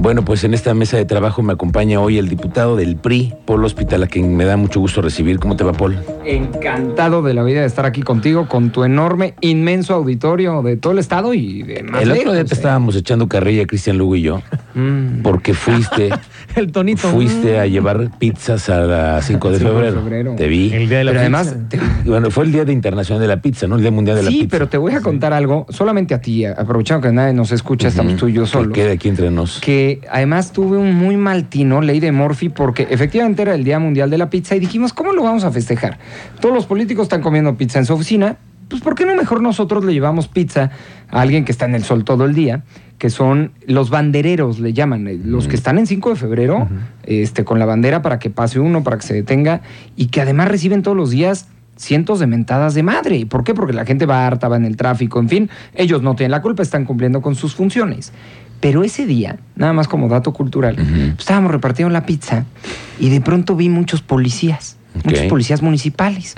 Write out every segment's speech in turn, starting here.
Bueno, pues en esta mesa de trabajo me acompaña hoy el diputado del PRI, Paul Hospital, a quien me da mucho gusto recibir. ¿Cómo te va, Paul? Encantado de la vida de estar aquí contigo, con tu enorme, inmenso auditorio de todo el estado y de más El otro día te ¿eh? estábamos echando carrilla, Cristian Lugo y yo, Mm. porque fuiste, El tonito. fuiste mm. a llevar pizzas a las 5 de 5 de febrero. febrero. Te vi. El día de la Pero pizza. además, te- Bueno, fue el Día de Internacional de la Pizza, ¿no? El Día Mundial de la sí, Pizza. pero te voy a contar algo, solamente a ti, aprovechando que nadie nos escucha, estamos tú y yo Que solos. quede aquí entre nos. que además tuve un muy mal tino, ley de Morphy, porque efectivamente era el Día Mundial de la Pizza y dijimos, ¿cómo lo vamos a festejar? Todos los políticos están comiendo pizza en su oficina, pues ¿por qué no mejor nosotros le llevamos pizza a alguien que está en el sol todo el día? que son los bandereros, le llaman, eh, los que están en 5 de febrero, este, con la bandera para que pase uno, para que se detenga, y que además reciben todos los días cientos de mentadas de madre. ¿Por qué? Porque la gente va harta, va en el tráfico, en fin, ellos no tienen la culpa, están cumpliendo con sus funciones. Pero ese día, nada más como dato cultural, pues, estábamos repartiendo la pizza y de pronto vi muchos policías, muchos policías municipales.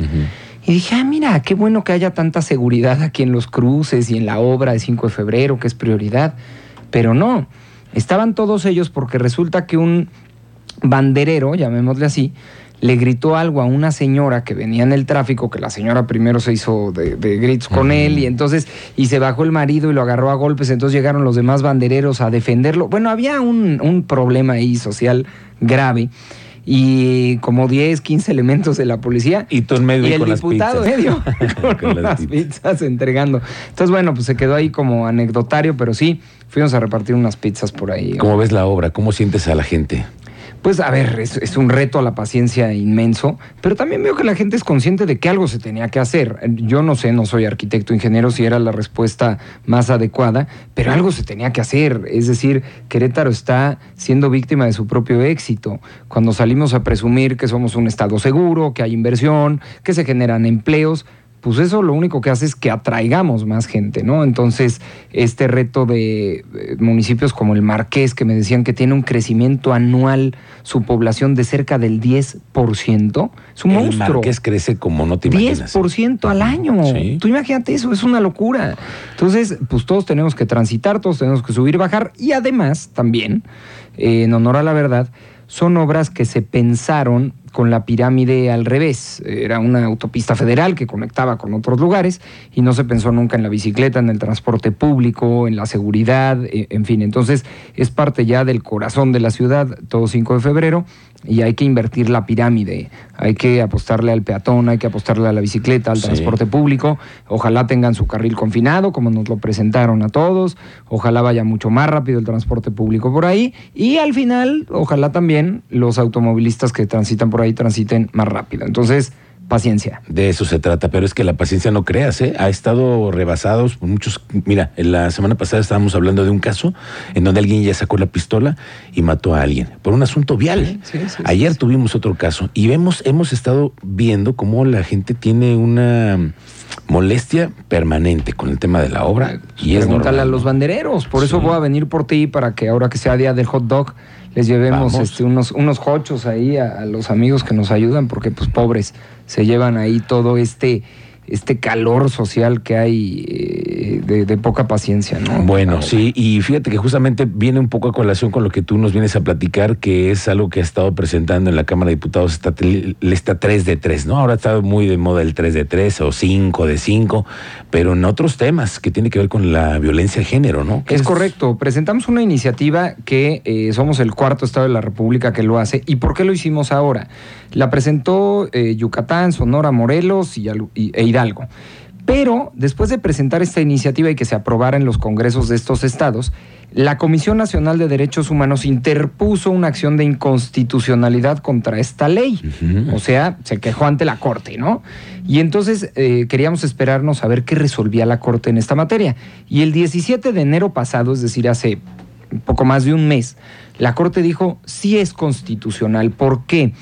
Y dije, ah, mira, qué bueno que haya tanta seguridad aquí en los cruces y en la obra de 5 de febrero, que es prioridad. Pero no, estaban todos ellos porque resulta que un banderero, llamémosle así, le gritó algo a una señora que venía en el tráfico, que la señora primero se hizo de, de gritos con él y entonces, y se bajó el marido y lo agarró a golpes, entonces llegaron los demás bandereros a defenderlo. Bueno, había un, un problema ahí social grave y como 10, 15 elementos de la policía. Y tú en medio Y el con las diputado pizzas. medio con, Con las pizzas entregando. Entonces, bueno, pues se quedó ahí como anecdotario, pero sí, fuimos a repartir unas pizzas por ahí. ¿Cómo ves la obra? ¿Cómo sientes a la gente? Pues a ver, es, un reto a la paciencia inmenso, pero también veo que la gente es consciente de que algo se tenía que hacer. Yo no sé, no soy arquitecto, ingeniero, si era la respuesta más adecuada, pero algo se tenía que hacer. Es decir, Querétaro está siendo víctima de su propio éxito. Cuando salimos a presumir que somos un estado seguro, que hay inversión, que se generan empleos, pues eso lo único que hace es que atraigamos más gente, ¿no? Entonces, este reto de eh, municipios como el Marqués, que me decían que tiene un crecimiento anual, su población de cerca del 10%, es un el monstruo. Marqués crece como no te imaginas. 10% al año. Sí. Tú imagínate eso, es una locura. Entonces, pues todos tenemos que transitar, todos tenemos que subir, bajar y además también, eh, en honor a la verdad, son obras que se pensaron con la pirámide al revés. Era una autopista federal que conectaba con otros lugares y no se pensó nunca en la bicicleta, en el transporte público, en la seguridad, eh, en fin. Entonces es parte ya del corazón de la ciudad, todo 5 de febrero, y hay que invertir la pirámide. Hay que apostarle al peatón, hay que apostarle a la bicicleta, al Sí. transporte público. Ojalá tengan su carril confinado, como nos lo presentaron a todos. Ojalá vaya mucho más rápido el transporte público por ahí. Y al final, ojalá también los automovilistas que transitan por ahí transiten más rápido. Entonces, paciencia. De eso se trata, pero es que la paciencia no creas, ¿eh? Ha estado rebasados por muchos. Mira, en la semana pasada estábamos hablando de un caso en donde alguien ya sacó la pistola y mató a alguien por un asunto vial. Sí, sí, sí, Ayer tuvimos otro caso y vemos, hemos estado viendo cómo la gente tiene una molestia permanente con el tema de la obra y es normal. a los bandereros. Por eso voy a venir por ti para que ahora que sea día del hot dog les llevemos este, unos, unos hochos ahí a, a los amigos que nos ayudan, porque pues pobres se llevan ahí todo este, este calor social que hay eh, de, de poca paciencia, ¿no? Bueno, Ah, sí, y fíjate que justamente viene un poco a colación con lo que tú nos vienes a platicar, que es algo que ha estado presentando en la Cámara de Diputados esta, esta 3 de 3, ¿no? Ahora está muy de moda el 3 de 3 o 5 de 5, pero en otros temas que tiene que ver con la violencia de género, ¿no? Es correcto. Presentamos una iniciativa que eh, somos el cuarto estado de la República que lo hace. ¿Y por qué lo hicimos ahora? La presentó eh, Yucatán, Sonora, Morelos y- e Hidalgo. Pero después de presentar esta iniciativa y que se aprobara en los congresos de estos estados, la Comisión Nacional de Derechos Humanos interpuso una acción de inconstitucionalidad contra esta ley. O sea, se quejó ante la Corte, ¿no? Y entonces eh, queríamos esperarnos a ver qué resolvía la Corte en esta materia. Y el 17 de enero pasado, es decir, hace poco más de un mes, la Corte dijo sí es constitucional. ¿Por qué?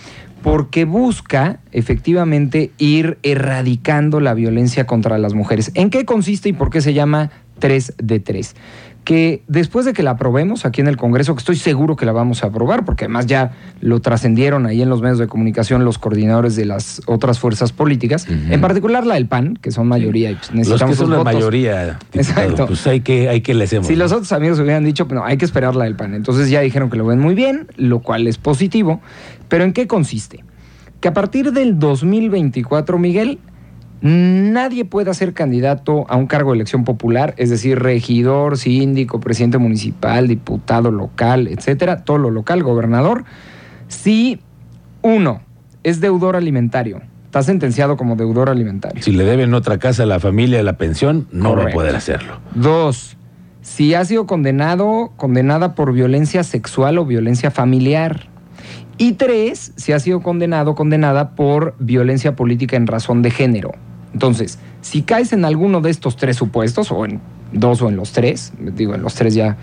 Porque busca efectivamente ir erradicando la violencia contra las mujeres. ¿En qué consiste y por qué se llama 3 de 3? que después de que la aprobemos aquí en el Congreso, que estoy seguro que la vamos a aprobar, porque además ya lo trascendieron ahí en los medios de comunicación los coordinadores de las otras fuerzas políticas, en particular la del PAN, que son mayoría y pues necesitamos Los que son la votos. mayoría, diputado, Exacto. pues hay que, hay que le hacemos. Si los otros amigos hubieran dicho, pues no, hay que esperar la del PAN. Entonces ya dijeron que lo ven muy bien, lo cual es positivo. Pero ¿en qué consiste? Que a partir del 2024, Miguel, nadie pueda ser candidato a un cargo de elección popular, es decir, regidor, síndico, presidente municipal, diputado local, etcétera, todo lo local, gobernador, si uno es deudor alimentario, está sentenciado como deudor alimentario. Si le deben otra casa a la familia la pensión, no va a poder hacerlo. Dos, si ha sido condenado, condenada por violencia sexual o violencia familiar. Y tres, si ha sido condenado, condenada por violencia política en razón de género. Entonces, si caes en alguno de estos tres supuestos, o en dos o en los tres, digo, en los tres ya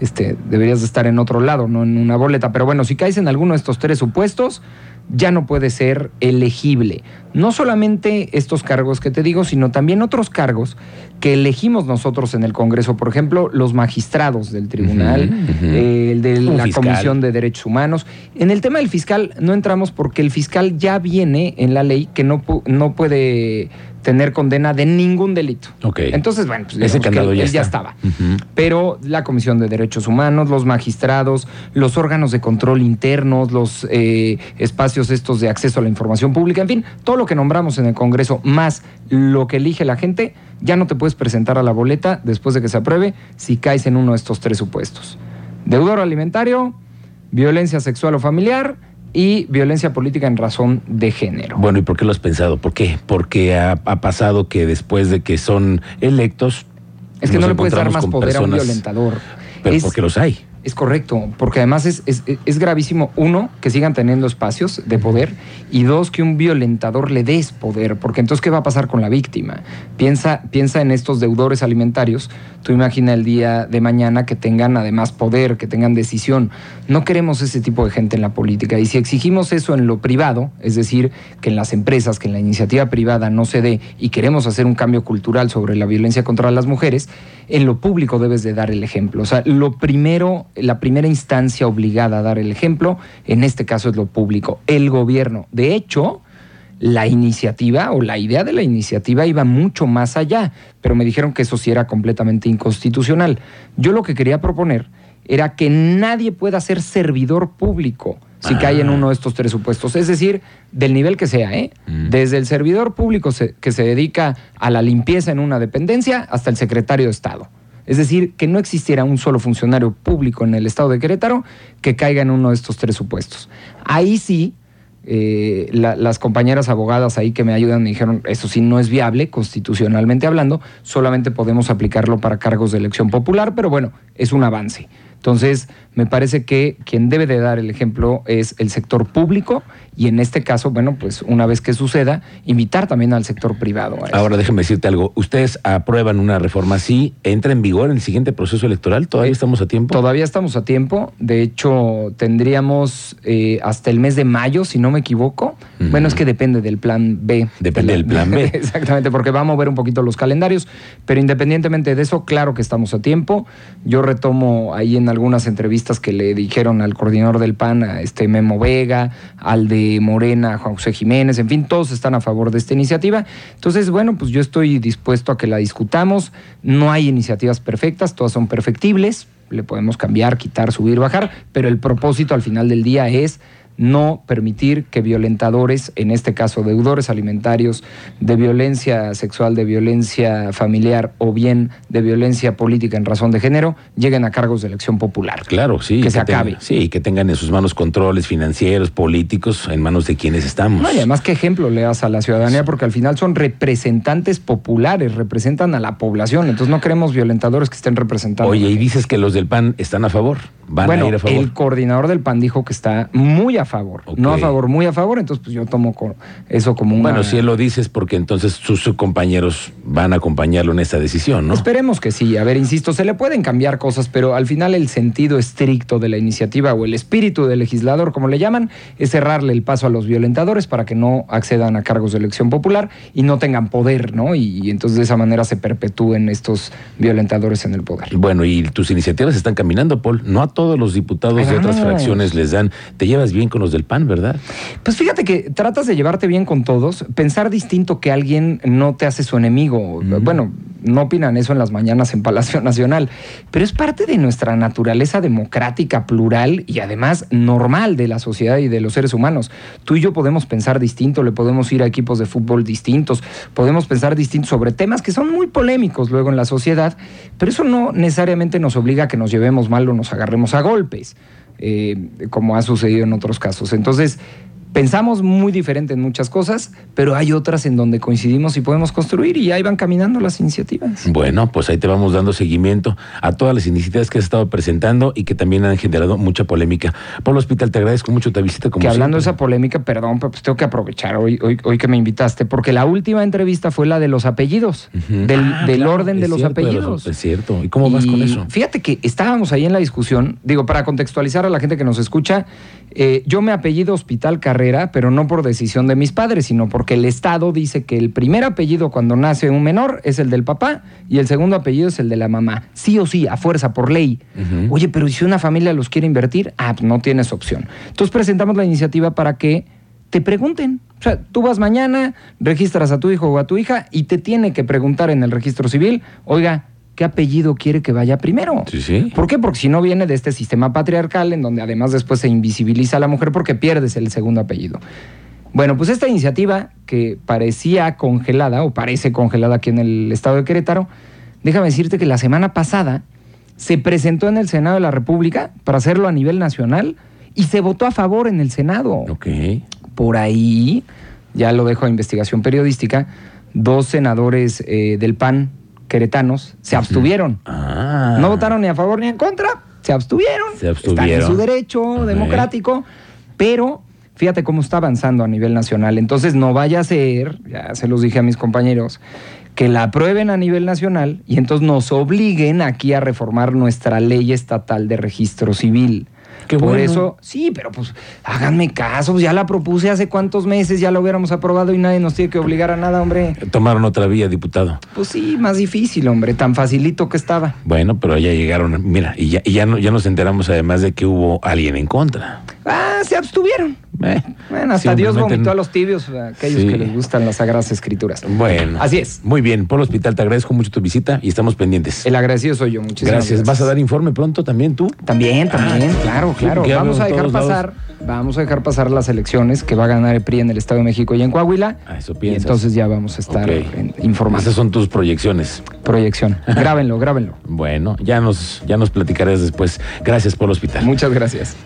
este, deberías de estar en otro lado, no en una boleta, pero bueno, si caes en alguno de estos tres supuestos, ya no puede ser elegible. No solamente estos cargos que te digo, sino también otros cargos que elegimos nosotros en el Congreso, por ejemplo, los magistrados del tribunal, eh, el de Un la fiscal. Comisión de Derechos Humanos. En el tema del fiscal no entramos porque el fiscal ya viene en la ley que no, no puede tener condena de ningún delito. Ok. Entonces, bueno, pues Ese candado ya estaba. Pero la Comisión de Derechos Humanos, los magistrados, los órganos de control internos, los eh, espacios estos de acceso a la información pública, en fin, todo lo que nombramos en el Congreso, más lo que elige la gente, ya no te puedes presentar a la boleta después de que se apruebe si caes en uno de estos tres supuestos. Deudor alimentario, violencia sexual o familiar y violencia política en razón de género. Bueno, ¿y por qué lo has pensado? ¿Por qué? Porque ha, ha pasado que después de que son electos. es que no le puedes dar más poder a un violentador. Pero Es- porque los hay. Es correcto, porque además es, es- es gravísimo, uno, que sigan teniendo espacios de poder y dos, que un violentador le des poder, porque entonces, ¿qué va a pasar con la víctima? Piensa, piensa en estos deudores alimentarios, tú imagina el día de mañana que tengan además poder, que tengan decisión. No queremos ese tipo de gente en la política y si exigimos eso en lo privado, es decir, que en las empresas, que en la iniciativa privada no se dé y queremos hacer un cambio cultural sobre la violencia contra las mujeres, en lo público debes de dar el ejemplo. O sea, lo primero, la primera instancia obligada a dar el ejemplo, en este caso es lo público, el gobierno. De hecho, la iniciativa o la idea de la iniciativa iba mucho más allá, pero me dijeron que eso sí era completamente inconstitucional. Yo lo que quería proponer era que nadie pueda ser servidor público si Ah. cae en uno de estos tres supuestos, es decir, del nivel que sea, ¿eh? Mm. Desde el servidor público se- que se dedica a la limpieza en una dependencia hasta el secretario de Estado. Es decir, que no existiera un solo funcionario público en el Estado de Querétaro que caiga en uno de estos tres supuestos. Ahí sí, eh, la- las compañeras abogadas ahí que me ayudan me dijeron, eso sí no es viable, constitucionalmente hablando, solamente podemos aplicarlo para cargos de elección popular, pero bueno, es un avance. Entonces, me parece que quien debe de dar el ejemplo es el sector público y en este caso, bueno, pues una vez que suceda, invitar también al sector privado. a eso. Ahora déjame decirte algo. Ustedes aprueban una reforma así, entra en vigor en el siguiente proceso electoral. ¿Todavía estamos a tiempo? Todavía estamos a tiempo. De hecho, tendríamos eh, hasta el mes de mayo, si no me equivoco. Bueno, es que depende del plan B. Depende De del plan B. Exactamente, porque va a mover un poquito los calendarios. Pero independientemente de eso, claro que estamos a tiempo. Yo retomo ahí en algunas entrevistas que le dijeron al coordinador del PAN, a este Memo Vega, al de Morena, Juan José Jiménez, en fin, todos están a favor de esta iniciativa. Entonces, bueno, pues yo estoy dispuesto a que la discutamos. No hay iniciativas perfectas, todas son perfectibles. Le podemos cambiar, quitar, subir, bajar, pero el propósito al final del día es no permitir que violentadores, en este caso deudores alimentarios, de violencia sexual, de violencia familiar o bien de violencia política en razón de género, lleguen a cargos de elección popular. Claro, sí. Que se tenga- acabe. sí, que tengan en sus manos controles financieros, políticos, en manos de quienes estamos. No, y además, ¿qué ejemplo le das a la ciudadanía? Porque al final son representantes populares, representan a la población. Entonces no queremos violentadores que estén representando. Oye, y dices que los del PAN están a favor. Van bueno, a ir a favor. el coordinador del PAN dijo que está muy a a favor. No a favor, muy a favor. Entonces, pues yo tomo eso como una... Bueno, si él lo dice es porque entonces sus, sus compañeros van a acompañarlo en esta decisión, ¿no? Esperemos que sí. A ver, insisto, se le pueden cambiar cosas, pero al final el sentido estricto de la iniciativa o el espíritu del legislador, como le llaman, es cerrarle el paso a los violentadores para que no accedan a cargos de elección popular y no tengan poder, ¿no? Y, y entonces de esa manera se perpetúen estos violentadores en el poder. Bueno, y tus iniciativas están caminando, Paul. No a todos los diputados de otras fracciones les dan. Te llevas bien con los del PAN, ¿verdad? Pues fíjate que tratas de llevarte bien con todos, pensar distinto que alguien no te hace su enemigo. Bueno, no opinan eso en las mañanas en Palacio Nacional, pero es parte de nuestra naturaleza democrática, plural y además normal de la sociedad y de los seres humanos. Tú y yo podemos pensar distinto, le podemos ir a equipos de fútbol distintos, podemos pensar distinto sobre temas que son muy polémicos luego en la sociedad, pero eso no necesariamente nos obliga a que nos llevemos mal o nos agarremos a golpes eh, como ha sucedido en otros casos. Entonces, pensamos muy diferente en muchas cosas, pero hay otras en donde coincidimos y podemos construir y ahí van caminando las iniciativas. Bueno, pues ahí te vamos dando seguimiento a todas las iniciativas que has estado presentando y que también han generado mucha polémica. Pablo Hospital, te agradezco mucho tu visita como que hablando de esa polémica, perdón, pero pues tengo que aprovechar hoy, hoy, hoy que me invitaste, porque la última entrevista fue la de los apellidos, del, Ah, del claro, orden de los cierto, apellidos. Es cierto. ¿Y cómo vas con eso? Fíjate que estábamos ahí en la discusión, digo, para contextualizar a la gente que nos escucha, eh, yo me apellido Hospital Carrera, pero no por decisión de mis padres, sino porque el Estado dice que el primer apellido cuando nace un menor es el del papá y el segundo apellido es el de la mamá. Sí o sí, a fuerza, por ley. Oye, pero ¿y si una familia los quiere invertir? Ah, no tienes opción. Entonces presentamos la iniciativa para que te pregunten. O sea, tú vas mañana, registras a tu hijo o a tu hija y te tiene que preguntar en el registro civil, oiga, ¿qué apellido quiere que vaya primero? Sí, sí. ¿Por qué? Porque si no viene de este sistema patriarcal en donde además después se invisibiliza a la mujer porque pierdes el segundo apellido. Bueno, pues esta iniciativa que parecía congelada o parece congelada aquí en el estado de Querétaro, déjame decirte que la semana pasada se presentó en el Senado de la República para hacerlo a nivel nacional y se votó a favor en el Senado. Ok. Por ahí, ya lo dejo a investigación periodística, dos senadores eh, del PAN queretanos se abstuvieron. Ah. No votaron ni a favor ni en contra, se abstuvieron. Se Están en abstuvieron. su derecho democrático, pero fíjate cómo está avanzando a nivel nacional. Entonces no vaya a ser, ya se los dije a mis compañeros, que la aprueben a nivel nacional y entonces nos obliguen aquí a reformar nuestra ley estatal de registro civil. Qué Por bueno. eso, sí, pero pues háganme caso, pues, ya la propuse hace cuántos meses, ya lo hubiéramos aprobado y nadie nos tiene que obligar a nada, hombre. Tomaron otra vía, diputado. Pues sí, más difícil, hombre, tan facilito que estaba. Bueno, pero ya llegaron, mira, y ya, y ya, no, ya nos enteramos además de que hubo alguien en contra. Ah, se abstuvieron. Eh, Bueno, hasta Dios vomitó a los tibios, a aquellos Sí. que les gustan las sagradas escrituras. Bueno. Así es. Muy bien, Polo Hospital, te agradezco mucho tu visita y estamos pendientes. El agradecido soy yo, muchísimas gracias. gracias. ¿Vas a dar informe pronto también tú? También, también, Ah, claro, sí, claro. porque Vamos a dejar pasar, vamos a dejar pasar las elecciones que va a ganar el PRI en el Estado de México y en Coahuila. Ah, eso y piensas. entonces ya vamos a estar informando. Esas son tus proyecciones. Proyección. grábenlo, grábenlo. Bueno, ya nos, ya nos platicarás después. Gracias, Polo Hospital. Muchas gracias.